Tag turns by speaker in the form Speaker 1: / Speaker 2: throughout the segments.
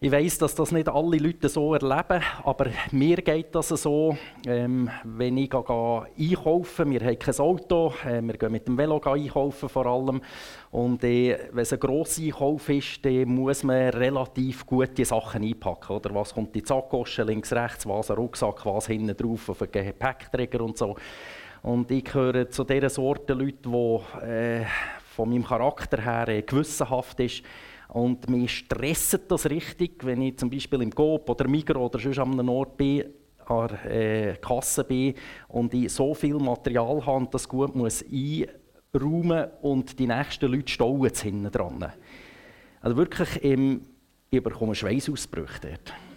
Speaker 1: Ich weiß, dass das nicht alle Leute so erleben, aber mir geht das so, ähm, wenn ich gehe einkaufen wir haben kein Auto, äh, wir gehen mit dem Velo einkaufen vor allem. Und äh, wenn es ein grosser Einkauf ist, dann muss man relativ gute Sachen einpacken. Oder? Was kommt in die Sackosche, links, rechts, was ein Rucksack, was hinten drauf auf einen Gepäckträger und so. Und ich gehöre zu dieser Sorte Leute, die äh, von meinem Charakter her äh, gewissenhaft ist und mich stresst das richtig, wenn ich zum Beispiel im Coop oder Migros oder sonst an einem Ort bin, an der äh, Kasse bin und ich so viel Material habe und das gut muss einräumen und die nächsten Leute stauen hinten dran. Also wirklich, ähm, ich bekomme Schweißausbrüche dort.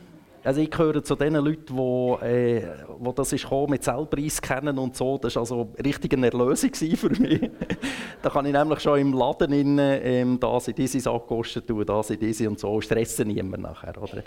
Speaker 1: Also ich gehöre zu den Leuten, wo, äh, wo das ist mit Zellpreis kennen und so. Das war also richtig eine Erlösung für mich. da kann ich nämlich schon im Laden in, ähm, das in diese Sackkosten tun, das in diese und so. Stressen niemand nachher. Oder?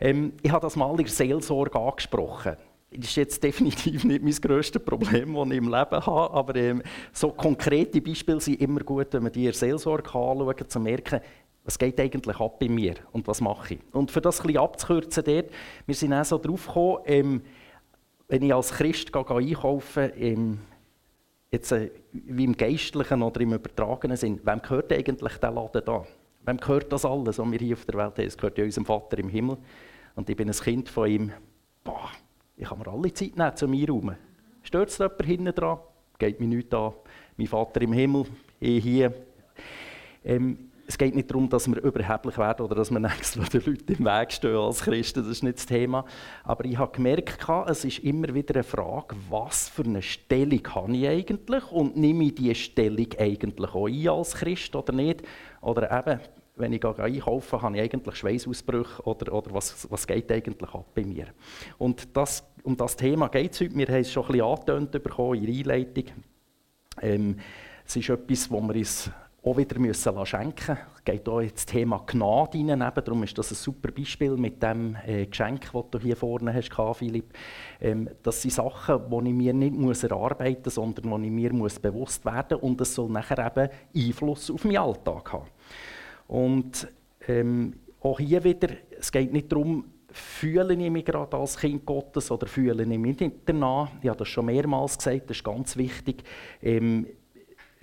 Speaker 1: Ähm, ich habe das mal in der Seelsorge angesprochen. Das ist jetzt definitiv nicht mein grösstes Problem, das ich im Leben habe. Aber ähm, so konkrete Beispiele sind immer gut, wenn man die in der Seelsorge anschaut, um zu merken, was geht eigentlich ab bei mir und was mache ich? Und für das ein bisschen abzukürzen, dort, wir sind auch so drauf gekommen, ähm, wenn ich als Christ gehe, gehe einkaufen ähm, jetzt, äh, wie im Geistlichen oder im Übertragenen Sinn, wem gehört eigentlich der Laden da? Wem gehört das alles, was wir hier auf der Welt haben? Es gehört ja unserem Vater im Himmel. Und ich bin ein Kind von ihm. Boah, ich kann mir alle Zeit nehmen, zu mir rum. Stört es jemand hinten dran? Geht mir nichts an. Mein Vater im Himmel, ich hier. Ähm, es geht nicht darum, dass wir überheblich werden oder dass wir extra den Leuten im Weg stehen als Christen, das ist nicht das Thema. Aber ich habe gemerkt, es ist immer wieder eine Frage, was für eine Stellung habe ich eigentlich und nehme ich diese Stellung eigentlich auch ein als Christ oder nicht? Oder eben, wenn ich einkaufe, habe ich eigentlich Schweißausbrüche oder, oder was, was geht eigentlich ab bei mir? Und das, um das Thema geht es heute. Wir haben es schon ein bisschen angetönt bekommen in der Einleitung. Ähm, es ist etwas, wo wir uns auch wieder müssen schenken Es geht auch ins Thema Gnade hinein. Darum ist das ein super Beispiel mit dem äh, Geschenk, das du hier vorne hast, Philipp. Ähm, das sind Sachen, die ich mir nicht muss erarbeiten muss, sondern die ich mir muss bewusst werden muss. Und es soll nachher eben Einfluss auf meinen Alltag haben. Und ähm, auch hier wieder, es geht nicht darum, fühle ich mich gerade als Kind Gottes oder fühle ich mich nicht danach. Ich habe das schon mehrmals gesagt, das ist ganz wichtig. Ähm,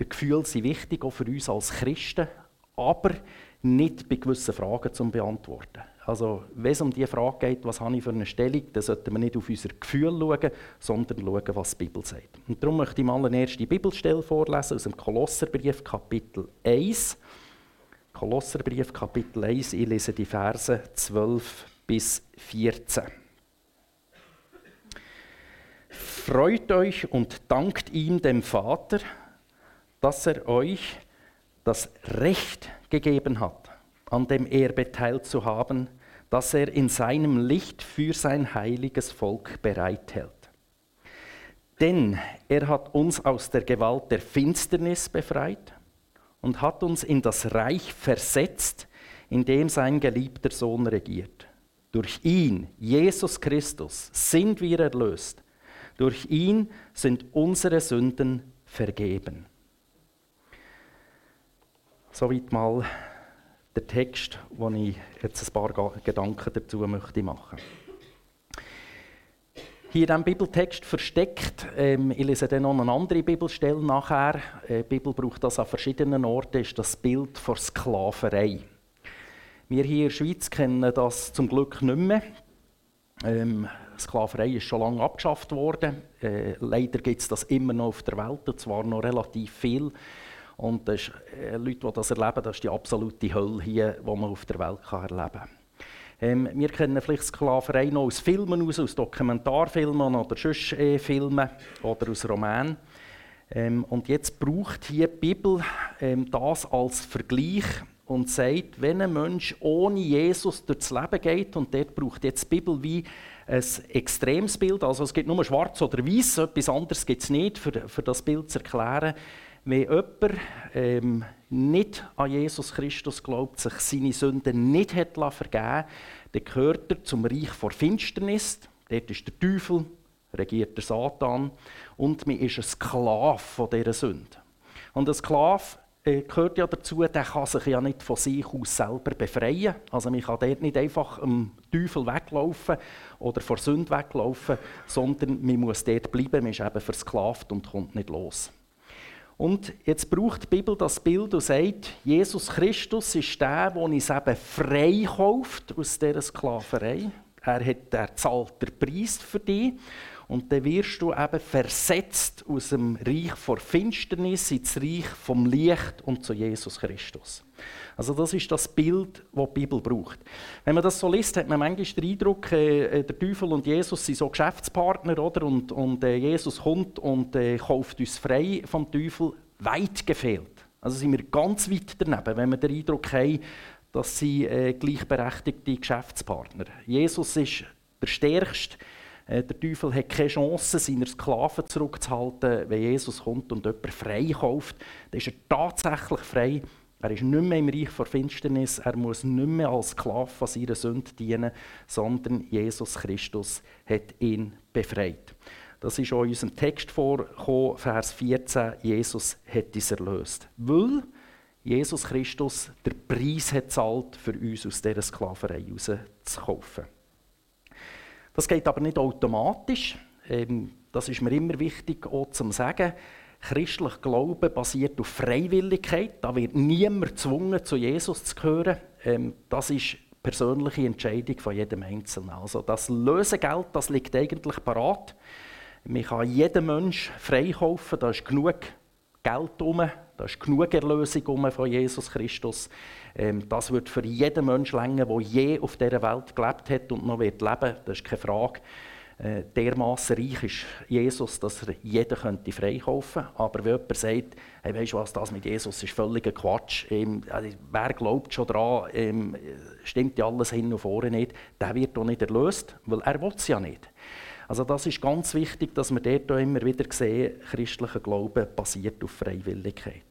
Speaker 1: Gefühle sind wichtig, auch für uns als Christen, aber nicht bei gewissen Fragen zu beantworten. Also, wenn es um die Frage geht, was habe ich für eine Stellung, dann sollten wir nicht auf unser Gefühl schauen, sondern schauen, was die Bibel sagt. Und darum möchte ich mal eine erste Bibelstelle vorlesen aus dem Kolosserbrief, Kapitel 1. Kolosserbrief, Kapitel 1, ich lese die Verse 12 bis 14. Freut euch und dankt ihm, dem Vater, dass er euch das Recht gegeben hat, an dem Erbe teilzuhaben, das er in seinem Licht für sein heiliges Volk bereithält. Denn er hat uns aus der Gewalt der Finsternis befreit und hat uns in das Reich versetzt, in dem sein geliebter Sohn regiert. Durch ihn, Jesus Christus, sind wir erlöst. Durch ihn sind unsere Sünden vergeben. Soweit mal der Text, wo ich jetzt ein paar Gedanken dazu möchte machen. Hier in diesem Bibeltext versteckt, ähm, ich lese dann noch eine andere Bibelstelle nachher, äh, die Bibel braucht das an verschiedenen Orten, ist das Bild von Sklaverei. Wir hier in der Schweiz kennen das zum Glück nicht mehr. Ähm, Sklaverei ist schon lange abgeschafft worden. Äh, leider gibt es das immer noch auf der Welt, und zwar noch relativ viel. Und das ist, äh, Leute, die das erleben, das ist die absolute Hölle hier, die man auf der Welt kann erleben kann. Ähm, wir kennen vielleicht Sklaverei noch aus Filmen, aus, aus Dokumentarfilmen oder sonst äh, Filmen oder aus Romanen. Ähm, und jetzt braucht hier die Bibel ähm, das als Vergleich und sagt, wenn ein Mensch ohne Jesus durchs Leben geht, und dort braucht jetzt die Bibel wie ein extremes Bild, also es gibt nur schwarz oder weiß, etwas anderes gibt es nicht, für, für das Bild zu erklären, wenn jemand ähm, nicht an Jesus Christus glaubt, sich seine Sünden nicht hat vergeben dann gehört er zum Reich vor Finsternis. Dort ist der Teufel, regiert der Satan und man ist ein Sklave von dieser Sünde. Und ein Sklave äh, gehört ja dazu, der kann sich ja nicht von sich aus selber befreien. Also man kann dort nicht einfach dem Teufel weglaufen oder vor Sünde weglaufen, sondern man muss dort bleiben, man ist eben versklavt und kommt nicht los. Und jetzt braucht die Bibel das Bild und sagt, Jesus Christus ist der, der uns eben frei kauft aus dieser Sklaverei. Er hat er zahlt den Preis für dich. Und dann wirst du eben versetzt aus dem Reich vor Finsternis ins Reich vom Licht und zu Jesus Christus. Also das ist das Bild, das die Bibel braucht. Wenn man das so liest, hat man manchmal den Eindruck, äh, der Teufel und Jesus sind so Geschäftspartner, oder? Und, und äh, Jesus kommt und äh, kauft uns frei vom Teufel. Weit gefehlt. Also sind wir ganz weit daneben, wenn wir den Eindruck haben, dass sie äh, gleichberechtigte Geschäftspartner. Jesus ist der Stärkste äh, der Teufel hat keine Chance, seine Sklaven zurückzuhalten. Wenn Jesus kommt und jemanden freikauft, dann ist er tatsächlich frei. Er ist nicht mehr im Reich der Finsternis, er muss nicht mehr als Sklave an seiner Sünde dienen, sondern Jesus Christus hat ihn befreit. Das ist auch in unserem Text vorgekommen, Vers 14. Jesus hat uns erlöst. Weil Jesus Christus den Preis hat zahlt, für uns aus dieser Sklaverei rauszukaufen. Das geht aber nicht automatisch. Ähm, das ist mir immer wichtig auch zu sagen. Christlich Glauben basiert auf Freiwilligkeit. Da wird niemand gezwungen, zu Jesus zu gehören. Ähm, das ist persönliche Entscheidung von jedem Einzelnen. Also das Lösegeld, das liegt eigentlich parat. Man kann jeden Mensch freikaufen, da ist genug Geld um, da ist genug Erlösung von Jesus Christus. Ähm, das wird für jeden Menschen länger, der je auf dieser Welt gelebt hat und noch wird leben. Das ist keine Frage. Äh, dermaßen reich ist Jesus, dass er jeden könnte freikaufen könnte. Aber wenn jemand sagt, hey, weißt du was, das mit Jesus ist völliger Quatsch, ähm, also, wer glaubt schon daran, ähm, stimmt ja alles hin und vorne nicht, der wird auch nicht erlöst, weil er es ja nicht. Also das ist ganz wichtig, dass wir dort immer wieder sehen, christlicher Glaube basiert auf Freiwilligkeit.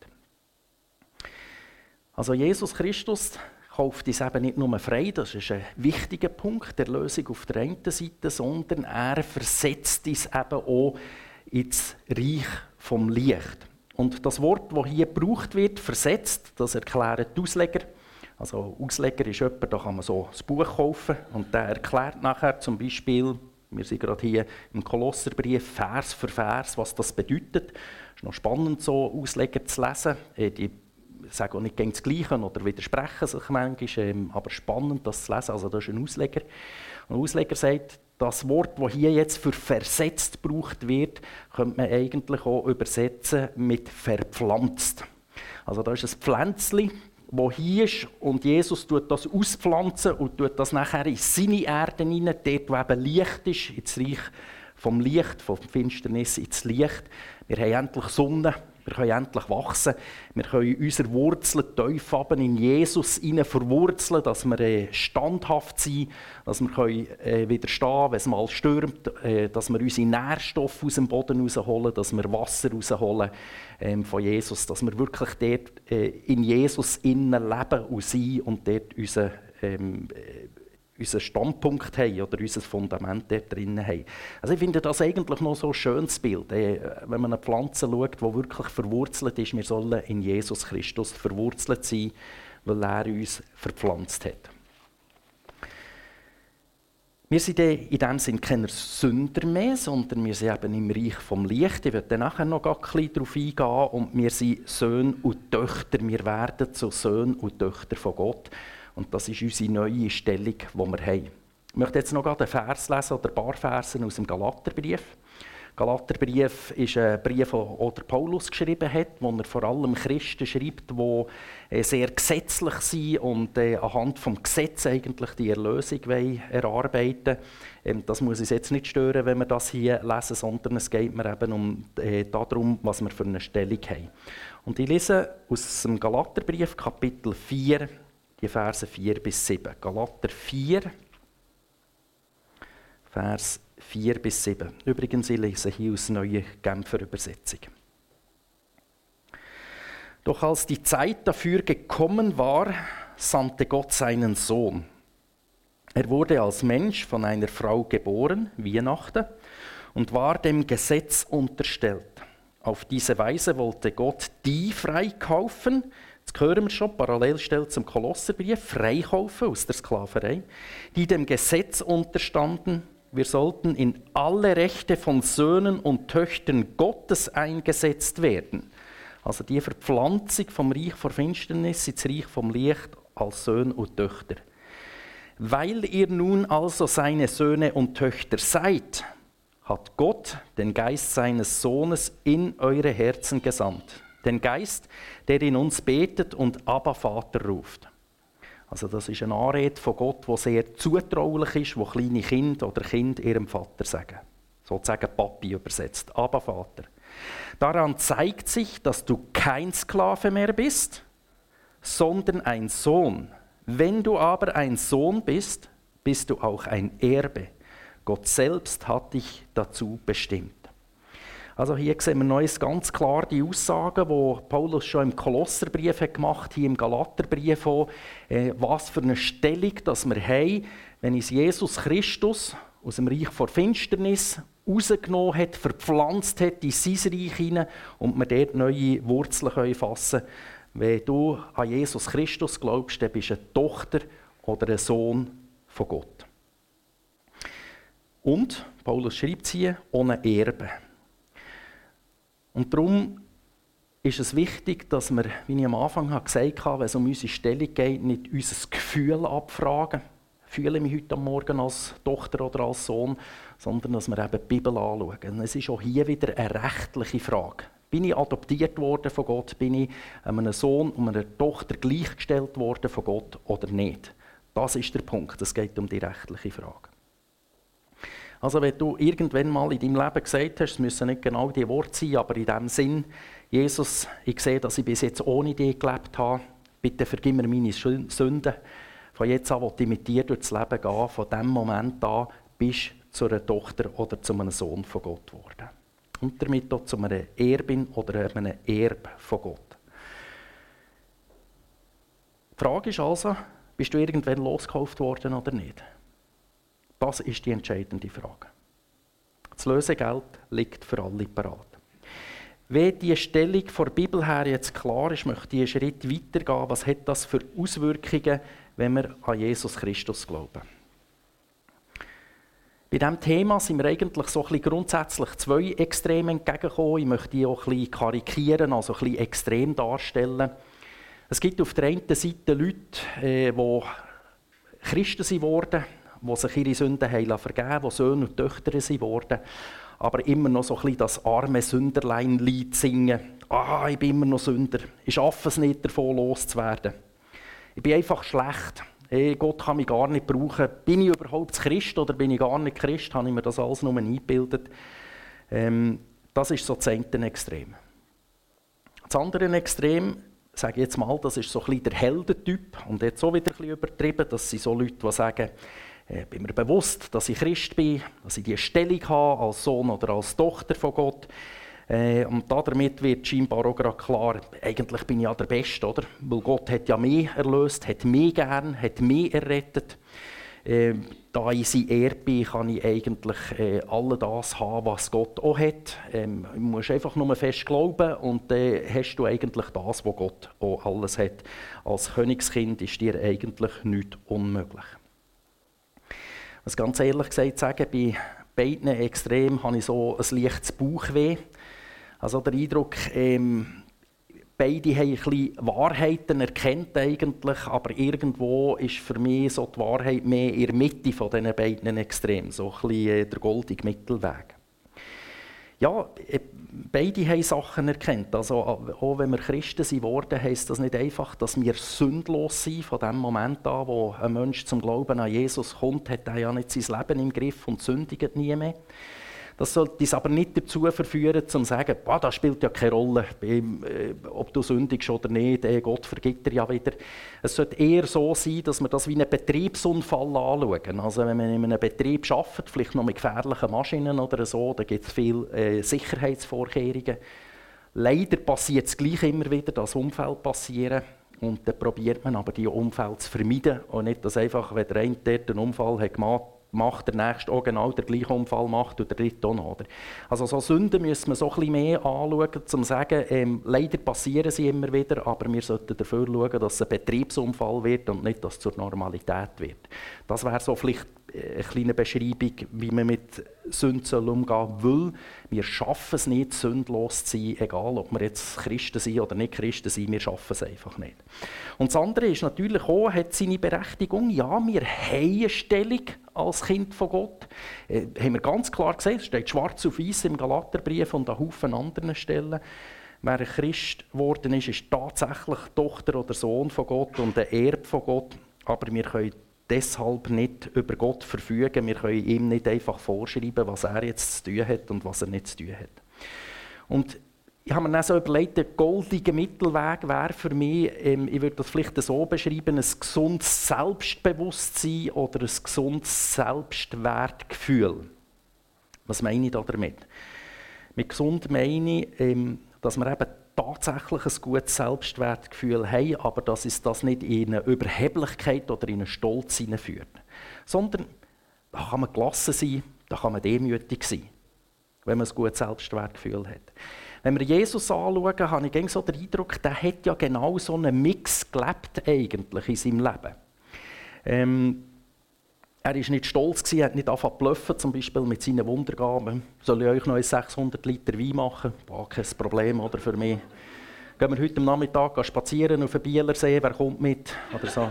Speaker 1: Also Jesus Christus kauft uns eben nicht nur frei, das ist ein wichtiger Punkt der Lösung auf der einen Seite, sondern er versetzt uns eben auch ins Reich vom Licht. Und das Wort, das hier gebraucht wird, versetzt, das erklären die Ausleger. Also Ausleger ist jemand, da kann man so ein Buch kaufen und der erklärt nachher zum Beispiel, wir sind gerade hier im Kolosserbrief, Vers für Vers, was das bedeutet. Es ist noch spannend, so Ausleger zu lesen. Äh, die sagen auch nicht das Gleiche oder widersprechen sich manchmal, ähm, aber spannend, das zu lesen. Also das ist ein Ausleger. Ein Ausleger sagt, das Wort, das hier jetzt für versetzt gebraucht wird, könnte man eigentlich auch übersetzen mit verpflanzt. Also da ist ein Pflänzchen, das hier ist und Jesus tut das auspflanzen und tut das nachher in seine Erde hinein, dort wo eben Licht ist, ins Reich vom Licht, vom Finsternis ins Licht. Wir haben endlich Sonne, wir können endlich wachsen. Wir können unsere Wurzeln tief in Jesus verwurzeln, dass wir äh, standhaft sind, dass wir können, äh, widerstehen wenn es mal stürmt, äh, dass wir unsere Nährstoffe aus dem Boden rausholen, dass wir Wasser rausholen ähm, von Jesus, dass wir wirklich dort äh, in Jesus innen leben und sein und dort unsere ähm, unseren Standpunkt haben oder unser Fundament dort drin haben. Also ich finde das eigentlich noch so ein schönes Bild, äh, wenn man eine Pflanze schaut, die wirklich verwurzelt ist. Wir sollen in Jesus Christus verwurzelt sein, weil er uns verpflanzt hat. Wir sind in dem Sinne keine Sünder mehr, sondern wir sind eben im Reich vom Licht. Ich werde nachher noch ein bisschen darauf eingehen. Und wir sind Söhne und Töchter. Wir werden zu Söhnen und Töchter von Gott. Und das ist unsere neue Stellung, die wir haben. Ich möchte jetzt noch einen Vers lesen oder ein paar Versen aus dem Galaterbrief. Galaterbrief ist ein Brief, den Paulus geschrieben hat, wo er vor allem Christen schreibt, die äh, sehr gesetzlich sind und äh, anhand des Gesetzes eigentlich die Erlösung erarbeiten wollen. Ähm, das muss uns jetzt nicht stören, wenn wir das hier lesen, sondern es geht mir eben um äh, darum, was wir für eine Stellung haben. Und ich lese aus dem Galaterbrief, Kapitel 4, die Verse 4 bis 7. Galater 4, Vers 4 bis 7. Übrigens, ich lese hier aus der neuen Genfer Übersetzung. Doch als die Zeit dafür gekommen war, sandte Gott seinen Sohn. Er wurde als Mensch von einer Frau geboren, Weihnachten, und war dem Gesetz unterstellt. Auf diese Weise wollte Gott die freikaufen, Jetzt hören wir schon, Parallelstelle zum Kolosserbrief, freikaufen aus der Sklaverei, die dem Gesetz unterstanden. Wir sollten in alle Rechte von Söhnen und Töchtern Gottes eingesetzt werden. Also die Verpflanzung vom Reich vor Finsternis ins Reich vom Licht als Söhne und Töchter. Weil ihr nun also seine Söhne und Töchter seid, hat Gott den Geist seines Sohnes in eure Herzen gesandt den Geist, der in uns betet und Abba Vater ruft. Also das ist eine Anrede von Gott, die sehr zutraulich ist, wo kleine Kinder oder Kind ihrem Vater sagen. Sozusagen Papi übersetzt, Abba Vater. Daran zeigt sich, dass du kein Sklave mehr bist, sondern ein Sohn. Wenn du aber ein Sohn bist, bist du auch ein Erbe. Gott selbst hat dich dazu bestimmt. Also hier sehen wir noch ganz klar die Aussagen, die Paulus schon im Kolosserbrief hat gemacht, hier im Galaterbrief auch, äh, was für eine Stellung dass wir haben, wenn uns Jesus Christus aus dem Reich vor Finsternis rausgenommen hat, verpflanzt hat in sein Reich hinein und wir dort neue Wurzeln fassen können. Wenn du an Jesus Christus glaubst, dann bist du eine Tochter oder ein Sohn von Gott. Und, Paulus schreibt hier, ohne Erbe. Und darum ist es wichtig, dass wir, wie ich am Anfang gesagt habe, wenn es um unsere Stellung geht, nicht unser Gefühl abfragen. Fühle ich mich heute Morgen als Tochter oder als Sohn, sondern dass wir eben die Bibel anschauen. Es ist auch hier wieder eine rechtliche Frage. Bin ich adoptiert worden von Gott? Bin ich einem Sohn und einer Tochter gleichgestellt worden von Gott oder nicht? Das ist der Punkt. Es geht um die rechtliche Frage. Also wenn du irgendwann mal in deinem Leben gesagt hast, es müssen nicht genau die Worte sein, aber in dem Sinn, Jesus, ich sehe, dass ich bis jetzt ohne dich gelebt habe, bitte vergib mir meine Sünden. Von jetzt an will ich mit dir durchs Leben gehen. Von dem Moment an bist du zu einer Tochter oder zu einem Sohn von Gott geworden. Und damit auch zu einer Erbin oder einem Erb von Gott. Die Frage ist also, bist du irgendwann losgekauft worden oder nicht? Das ist die entscheidende Frage. Das Lösegeld liegt für alle parat. Wenn die Stellung der Bibel her jetzt klar ist, möchte ich einen Schritt weitergehen. Was hat das für Auswirkungen, wenn wir an Jesus Christus glauben? Bei diesem Thema sind wir eigentlich so ein bisschen grundsätzlich zwei Extreme entgegengekommen. Ich möchte die auch ein bisschen karikieren, also ein bisschen extrem darstellen. Es gibt auf der einen Seite Leute, äh, die Christen geworden sind die sich ihre Sünden haben vergeben die Söhne und Töchter sind worden, aber immer noch so ein bisschen das arme Sünderlein-Lied singen. Ah, ich bin immer noch Sünder. Ich schaffe es nicht, davon loszuwerden. Ich bin einfach schlecht. Hey, Gott kann mich gar nicht brauchen. Bin ich überhaupt Christ oder bin ich gar nicht Christ? Habe ich mir das alles nur eingebildet? Ähm, das ist so das eine Extrem. Das andere Extrem, sage ich jetzt mal, das ist so ein bisschen der Heldentyp. Und jetzt so wieder ein bisschen übertrieben. Das sind so Leute, die sagen, bin mir bewusst, dass ich Christ bin, dass ich diese Stellung habe als Sohn oder als Tochter von Gott. Äh, und damit wird scheinbar auch gerade klar, eigentlich bin ich ja der Beste, oder? Weil Gott hat ja mich erlöst, hat mich gern, hat mich errettet. Äh, da ich sein Erbe bin, kann ich eigentlich äh, all das haben, was Gott auch hat. Ähm, du musst einfach nur fest glauben und dann äh, hast du eigentlich das, was Gott auch alles hat. Als Königskind ist dir eigentlich nichts unmöglich muss ganz ehrlich gesagt sagen, bei beiden Extremen habe ich so ein leichtes Bauchweh. Also der Eindruck, ähm, beide haben ein bisschen Wahrheiten erkennt eigentlich, aber irgendwo ist für mich so die Wahrheit mehr in der Mitte von diesen beiden Extremen, so ein bisschen äh, der goldige Mittelweg. Ja, äh, beide haben Sachen erkannt. Also, auch wenn wir Christen sind worden, heisst das nicht einfach, dass wir sündlos sind. Von dem Moment an, wo ein Mensch zum Glauben an Jesus kommt, hat er ja nicht sein Leben im Griff und sündigt nie mehr. Das sollte uns aber nicht dazu verführen, zu sagen, das spielt ja keine Rolle, äh, ob du sündigst oder nicht, äh, Gott vergibt dir ja wieder. Es sollte eher so sein, dass wir das wie einen Betriebsunfall anschauen. Also wenn man in einem Betrieb arbeitet, vielleicht noch mit gefährlichen Maschinen oder so, da gibt es viele äh, Sicherheitsvorkehrungen. Leider passiert es gleich immer wieder, dass Unfälle passieren. Und dann probiert man aber, diese Unfälle zu vermeiden. Und nicht, dass einfach, wenn der eine dort einen Unfall hat gemacht macht, der Nächste auch genau den gleichen Unfall macht und der Dritte auch noch. Oder? Also so Sünden müssen wir so bisschen mehr anschauen, um zu sagen, ähm, leider passieren sie immer wieder, aber wir sollten dafür schauen, dass es ein Betriebsunfall wird und nicht, dass es zur Normalität wird. Das wäre so vielleicht eine kleine Beschreibung, wie man mit Sünden umgehen soll. Wir schaffen es nicht, sündlos zu sein, egal ob wir jetzt Christen sind oder nicht Christen sind, wir schaffen es einfach nicht. Und das andere ist natürlich auch, hat seine Berechtigung. Ja, wir haben eine Stellung als Kind von Gott. Äh, haben wir ganz klar gesehen, es steht schwarz auf weiß im Galaterbrief und an Haufen anderen Stellen. Wer ein Christ geworden ist, ist tatsächlich Tochter oder Sohn von Gott und ein Erb von Gott. Aber wir können deshalb nicht über Gott verfügen. Wir können ihm nicht einfach vorschreiben, was er jetzt zu tun hat und was er nicht zu tun hat. Und ich habe mir dann so überlegt, der goldige Mittelweg wäre für mich, ähm, ich würde das vielleicht so beschreiben, ein gesundes Selbstbewusstsein oder ein gesundes Selbstwertgefühl. Was meine ich damit? Mit gesund meine ich, ähm, dass wir eben tatsächlich ein gutes Selbstwertgefühl haben, aber dass es das nicht in eine Überheblichkeit oder in einen Stolz hineinführt. Sondern da kann man gelassen sein, da kann man demütig sein, wenn man ein gutes Selbstwertgefühl hat. Wenn wir Jesus anschauen, habe ich so den Eindruck, der hat ja genau so einen Mix gelebt eigentlich in seinem Leben. Ähm, er war nicht stolz, er hat nicht angefangen zu bluffen, zum Beispiel mit seinen Wundergaben. Soll ich euch noch 600 Liter Wein machen? War kein Problem oder, für mich. Gehen wir heute Nachmittag spazieren auf den Bielersee, wer kommt mit? Oder so.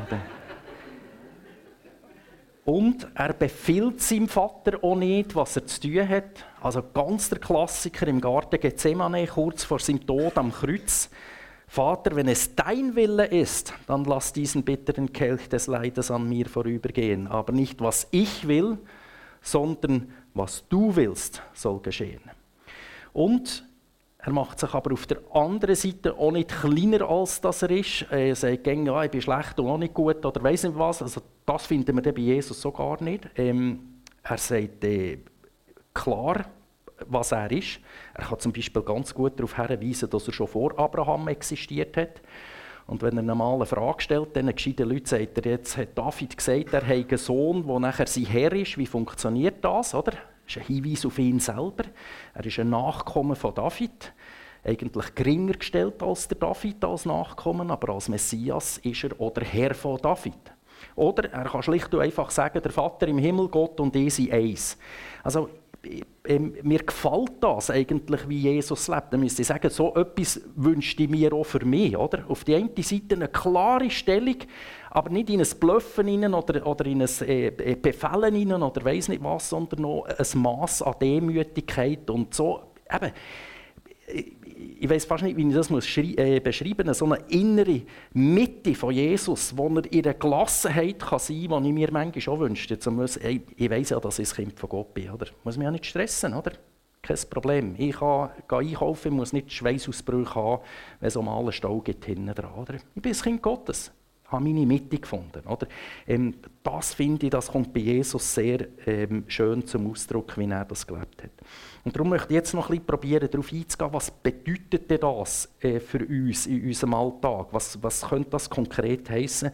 Speaker 1: Und er befiehlt seinem Vater auch nicht, was er zu tun hat. Also ganz der Klassiker im Garten Gethsemane, kurz vor seinem Tod am Kreuz. Vater, wenn es dein Wille ist, dann lass diesen bitteren Kelch des Leides an mir vorübergehen. Aber nicht, was ich will, sondern was du willst, soll geschehen. Und er macht sich aber auf der anderen Seite auch nicht kleiner, als das er ist. Er sagt, ja, ich bin schlecht und auch nicht gut oder weiss nicht was. Also, das finden wir bei Jesus so gar nicht. Ähm, er sagt äh, klar, was er ist. Er kann zum Beispiel ganz gut darauf hinweisen, dass er schon vor Abraham existiert hat. Und wenn er eine normale Frage stellt, dann gescheiten Leute sagt er, jetzt hat David gesagt, er hat einen Sohn, der nachher sein Herr ist. Wie funktioniert das? Oder? Das ist ein Hinweis auf ihn selber. Er ist ein Nachkommen von David. Eigentlich geringer gestellt als der David als Nachkommen, aber als Messias ist er oder Herr von David. Oder er kann schlicht und einfach sagen, der Vater im Himmel, Gott und ich sind eins. Also ähm, mir gefällt das eigentlich, wie Jesus lebt. Dann müsste ich sagen, so etwas wünschte ich mir auch für mich. Oder? Auf die eine Seite eine klare Stellung, aber nicht in ein Bluffen rein oder, oder in ein äh, äh Befehlen rein oder weiß nicht was, sondern noch ein Maß an Demütigkeit und so. Eben, ich weiß fast nicht, wie ich das muss äh, beschreiben muss, so eine innere Mitte von Jesus, wo er in der Gelassenheit kann sein kann, die ich mir manchmal auch wünschte. Muss, hey, ich weiß ja, dass ich ein Kind von Gott bin. Oder? Ich muss mich ja nicht stressen. Oder? Kein Problem. Ich kann einkaufen, ich muss nicht Schweißausbrüche haben, wenn es um einen Stau gibt hinten dran. Oder? Ich bin ein Kind Gottes habe meine Mitte gefunden. Oder? Ähm, das finde ich, das kommt bei Jesus sehr ähm, schön zum Ausdruck, wie er das gelebt hat. Und darum möchte ich jetzt noch ein bisschen probieren, darauf einzugehen, was bedeutet denn das äh, für uns in unserem Alltag? Was, was könnte das konkret heißen?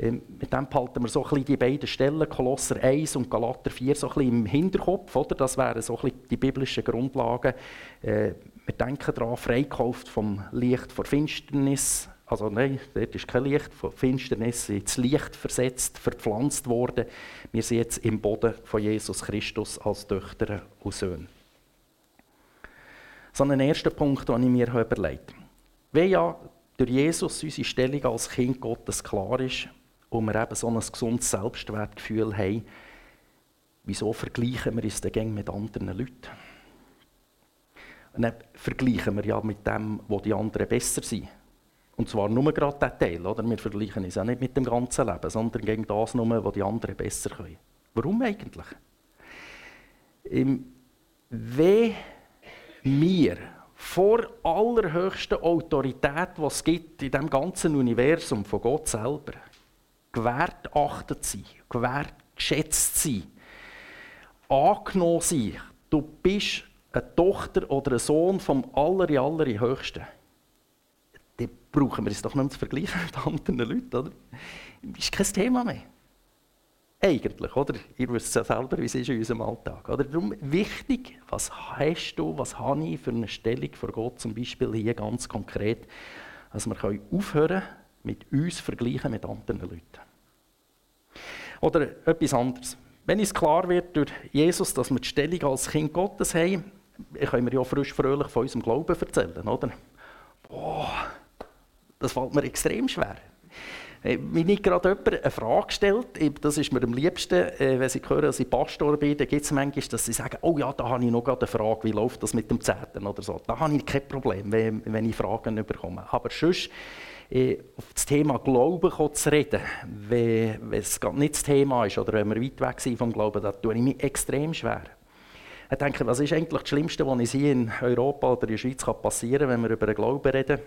Speaker 1: Ähm, mit dem behalten wir so ein bisschen die beiden Stellen, Kolosser 1 und Galater 4, so ein bisschen im Hinterkopf. Oder? Das wären so ein bisschen die biblischen Grundlagen. Äh, wir denken daran, freikauft vom Licht vor Finsternis. Also nein, dort ist kein Licht, von Finsternis ins Licht versetzt, verpflanzt worden. Wir sind jetzt im Boden von Jesus Christus als Töchter und Söhne so einen ersten Punkt, den ich mir überlegt habe. Wenn ja durch Jesus unsere Stellung als Kind Gottes klar ist und wir eben so ein gesundes Selbstwertgefühl haben, wieso vergleichen wir uns dann mit anderen Leuten? Und dann vergleichen wir ja mit dem, wo die anderen besser sind. Und zwar nur gerade diesen Teil. Oder? Wir vergleichen uns auch nicht mit dem ganzen Leben, sondern gegen das nur, was die anderen besser können. Warum eigentlich? Wenn mir vor allerhöchster Autorität, die es gibt in dem ganzen Universum von Gott selber, gewährt achtet sein, gewährt geschätzt sein, angenommen sein. Du bist eine Tochter oder ein Sohn vom aller, allerhöchsten. Dann brauchen wir es doch nicht mehr zu vergleichen mit anderen Leuten, oder? Das ist kein Thema mehr. Eigentlich, oder? Ihr wisst ja selber, wie es ist in unserem Alltag. Oder? Darum wichtig, was hast du, was habe ich für eine Stellung vor Gott, zum Beispiel hier ganz konkret, dass wir aufhören mit uns vergleichen mit anderen Leuten. Oder etwas anderes. Wenn es klar wird durch Jesus, dass wir die Stellung als Kind Gottes haben, können wir ja frisch fröhlich von unserem Glauben erzählen, oder? Boah, das fällt mir extrem schwer. Wenn ich gerade jemand eine Frage stellt, das ist mir am liebsten, äh, wenn sie hören, dass ich Pastor bin, dann gibt es manchmal, dass sie sagen, oh ja, da habe ich noch gerade eine Frage, wie läuft das mit dem Zehnten oder so. Da habe ich kein Problem, wenn, ich Fragen bekomme. Aber sonst, äh, auf das Thema Glauben zu reden, wenn, es nicht das Thema ist oder wenn wir weit weg sind vom Glauben, da tue ich mich extrem schwer. Ich denke, was ist eigentlich das Schlimmste, was hier in Europa oder in der Schweiz passieren kann, wenn wir über den Glauben reden?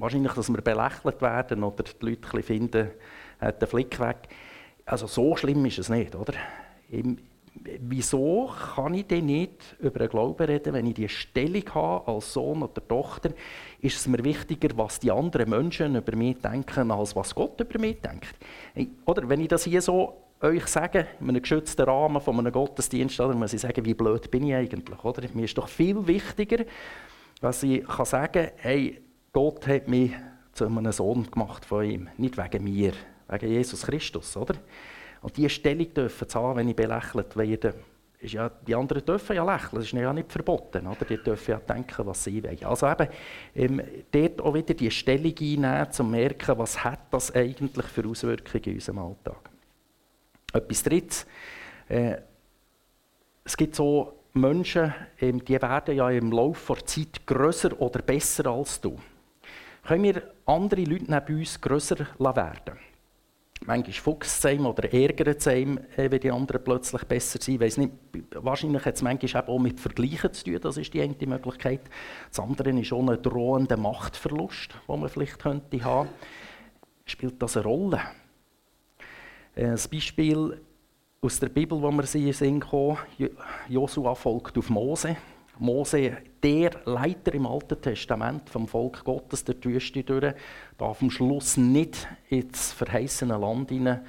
Speaker 1: Wahrscheinlich, dass wir belächelt werden oder die Leute finden, äh, den Flick weg. Also so schlimm ist es nicht, oder? Im, wieso kann ich denn nicht über den Glauben reden, wenn ich die Stellung habe als Sohn oder Tochter? Ist es mir wichtiger, was die anderen Menschen über mich denken, als was Gott über mich denkt? Oder wenn ich das hier so euch sage, in einem geschützten Rahmen von einem Gottesdienst, oder muss ich sagen, wie blöd bin ich eigentlich? Oder? Mir ist doch viel wichtiger, dass ich kann sagen kann, hey, Gott hat mich zu einem Sohn gemacht von ihm. Nicht wegen mir, wegen Jesus Christus, oder? Und diese Stellung dürfen zu haben, wenn ich belächelt werde, ist ja, die anderen dürfen ja lächeln, das ist ja nicht verboten, oder? Die dürfen ja denken, was sie wollen. Also eben, ähm, dort auch wieder die Stellung einnehmen, um zu merken, was hat das eigentlich für Auswirkungen in unserem Alltag. Etwas Drittes, äh, es gibt so Menschen, ähm, die werden ja im Laufe der Zeit grösser oder besser als du können wir andere Leute neben uns grösser werden Manchmal fuchst es oder ärgert es äh, wenn die anderen plötzlich besser sind. Weiss nicht, wahrscheinlich hat es manchmal auch mit Vergleichen zu tun, das ist die eine Möglichkeit. Das andere ist auch ein drohender Machtverlust, den man vielleicht könnte haben. Spielt das eine Rolle? Ein äh, Beispiel aus der Bibel, wo wir sie sehen, Josua folgt auf Mose. Mose, der Leiter im Alten Testament vom Volk Gottes der Wüste durch, darf am Schluss nicht ins verheißene Land hinein.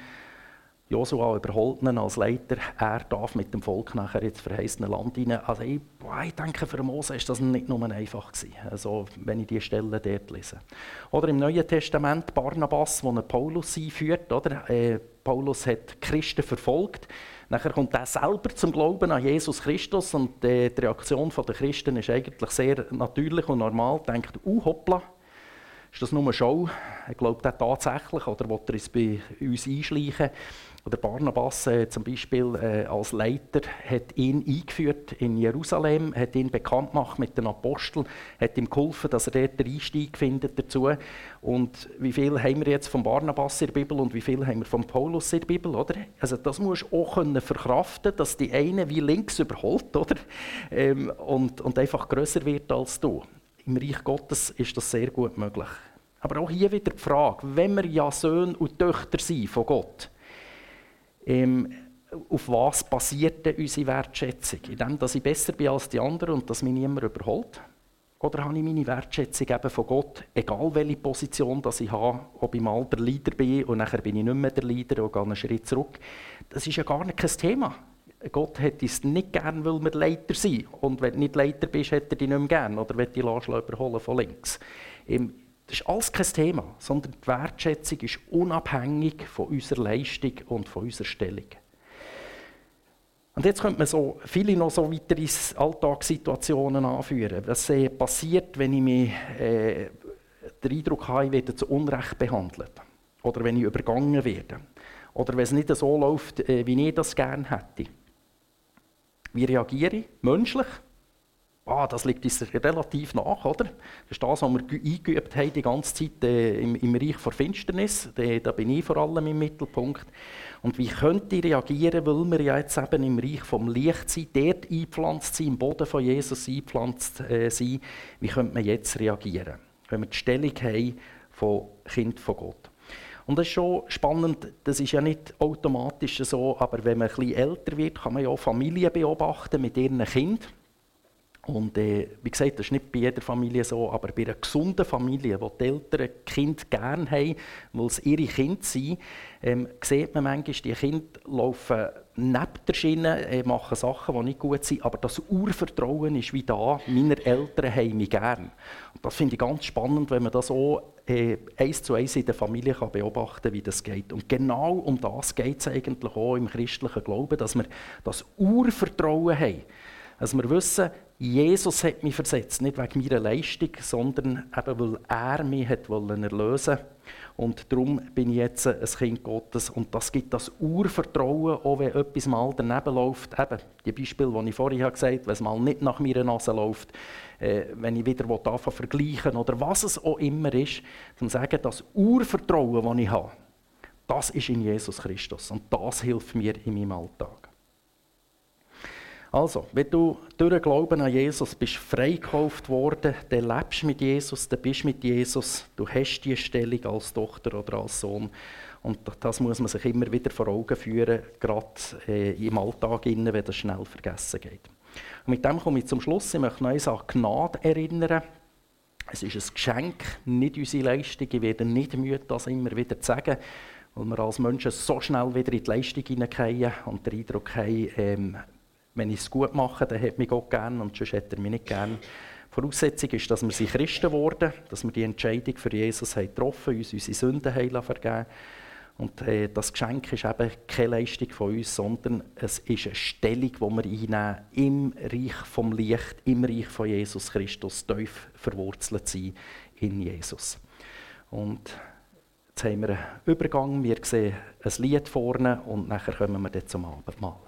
Speaker 1: Josua überholt ihn als Leiter. Er darf mit dem Volk nachher ins verheißene Land hinein. Also ich, ich denke, für Mose ist das nicht nur einfach gewesen, also, wenn ich die Stellen dort lese. Oder im Neuen Testament Barnabas, wo Paulus einführt. Oder? Äh, Paulus hat Christen verfolgt. Nachher kommt er selber zum Glauben an Jesus Christus und die Reaktion der Christen ist eigentlich sehr natürlich und normal. Denkt, uh, hoppla, ist das nur eine Show? Glaubt er tatsächlich oder will er es bei uns einschleichen? Oder Barnabas äh, zum Beispiel äh, als Leiter hat ihn eingeführt in Jerusalem, hat ihn bekannt gemacht mit den Aposteln, hat ihm geholfen, dass er dort den Einstieg findet dazu. Und wie viel haben wir jetzt von Barnabas in der Bibel und wie viel haben wir von Paulus in der Bibel, oder? Also das musst du auch können verkraften, dass die eine wie links überholt, oder? Ähm, und, und einfach größer wird als du. Im Reich Gottes ist das sehr gut möglich. Aber auch hier wieder die Frage, wenn wir ja Söhne und Töchter sind von Gott, ähm, auf was basiert denn unsere Wertschätzung? In dem, dass ich besser bin als die anderen und dass mich niemand überholt? Oder habe ich meine Wertschätzung eben von Gott, egal welche Position dass ich habe, ob ich mal der Leader bin und nachher bin ich nicht mehr der Leader und gehe einen Schritt zurück? Das ist ja gar nicht kein Thema. Gott hätte es nicht gern, weil wir Leiter sind. Und wenn du nicht Leiter bist, hätte er dich nicht mehr gern. Oder will die überholen von links. Ähm, das ist alles kein Thema, sondern die Wertschätzung ist unabhängig von unserer Leistung und von unserer Stellung. Und jetzt könnte man so viele noch so weitere Alltagssituationen anführen. Was passiert, wenn ich mich, äh, den Eindruck habe, ich werde zu Unrecht behandelt? Oder wenn ich übergangen werde? Oder wenn es nicht so läuft, äh, wie ich das gerne hätte? Wie reagiere ich? Menschlich? Ah, das liegt uns relativ nach, oder? Das ist das, was wir eingeübt haben die ganze Zeit äh, im, im, Reich der Finsternis. Da, da, bin ich vor allem im Mittelpunkt. Und wie könnte ich reagieren, weil wir ja jetzt eben im Reich vom Licht sind, dort eingepflanzt sind, im Boden von Jesus eingepflanzt äh, sind. Wie könnte man jetzt reagieren, wenn wir die Stellung haben von Kind von Gott? Und das ist schon spannend, das ist ja nicht automatisch so, aber wenn man ein bisschen älter wird, kann man ja auch Familien beobachten mit ihren Kindern. Und äh, wie gesagt, das ist nicht bei jeder Familie so, aber bei einer gesunden Familie, wo die Eltern Kind gerne haben, weil es ihre Kinder sind, ähm, sieht man manchmal, die Kinder laufen neben der Schiene, äh, machen Sachen, die nicht gut sind, aber das Urvertrauen ist wie da, meine Eltern haben mich gern. Und das finde ich ganz spannend, wenn man das auch äh, eins zu eins in der Familie kann beobachten kann, wie das geht. Und genau um das geht es eigentlich auch im christlichen Glauben, dass wir das Urvertrauen haben. Dass wir wissen, Jesus hat mich versetzt, nicht wegen meiner Leistung, sondern eben, weil er mich hat wollen erlösen Und darum bin ich jetzt ein Kind Gottes. Und das gibt das Urvertrauen, auch wenn etwas mal daneben läuft. Eben, die Beispiele, die ich vorhin gesagt habe, wenn es mal nicht nach meiner Nase läuft, äh, wenn ich wieder anfangen vergleichen oder was es auch immer ist, zum sagen, das Urvertrauen, das ich habe, das ist in Jesus Christus. Und das hilft mir in meinem Alltag. Also, wenn du durch den Glauben an Jesus bist freigekauft worden, dann lebst mit Jesus, dann bist mit Jesus, du hast die Stellung als Tochter oder als Sohn. Und das muss man sich immer wieder vor Augen führen, gerade äh, im Alltag, wenn das schnell vergessen geht. Und mit dem komme ich zum Schluss. Ich möchte noch an Gnade erinnern. Es ist ein Geschenk, nicht unsere Leistung. Ich werde nicht müde, das immer wieder zu sagen, weil wir als Menschen so schnell wieder in die Leistung hineingehen und den Eindruck haben, ähm, wenn ich es gut mache, dann hat mich Gott gern und sonst hat er mich nicht gern. Voraussetzung ist, dass wir sie Christen wurden, dass wir die Entscheidung für Jesus haben getroffen uns unsere Sünden haben vergeben Und äh, das Geschenk ist eben keine Leistung von uns, sondern es ist eine Stellung, die wir einnehmen im Reich vom Licht, im Reich von Jesus Christus, tief verwurzelt sein in Jesus. Und jetzt haben wir einen Übergang, wir sehen ein Lied vorne und nachher kommen wir dann zum Abendmahl.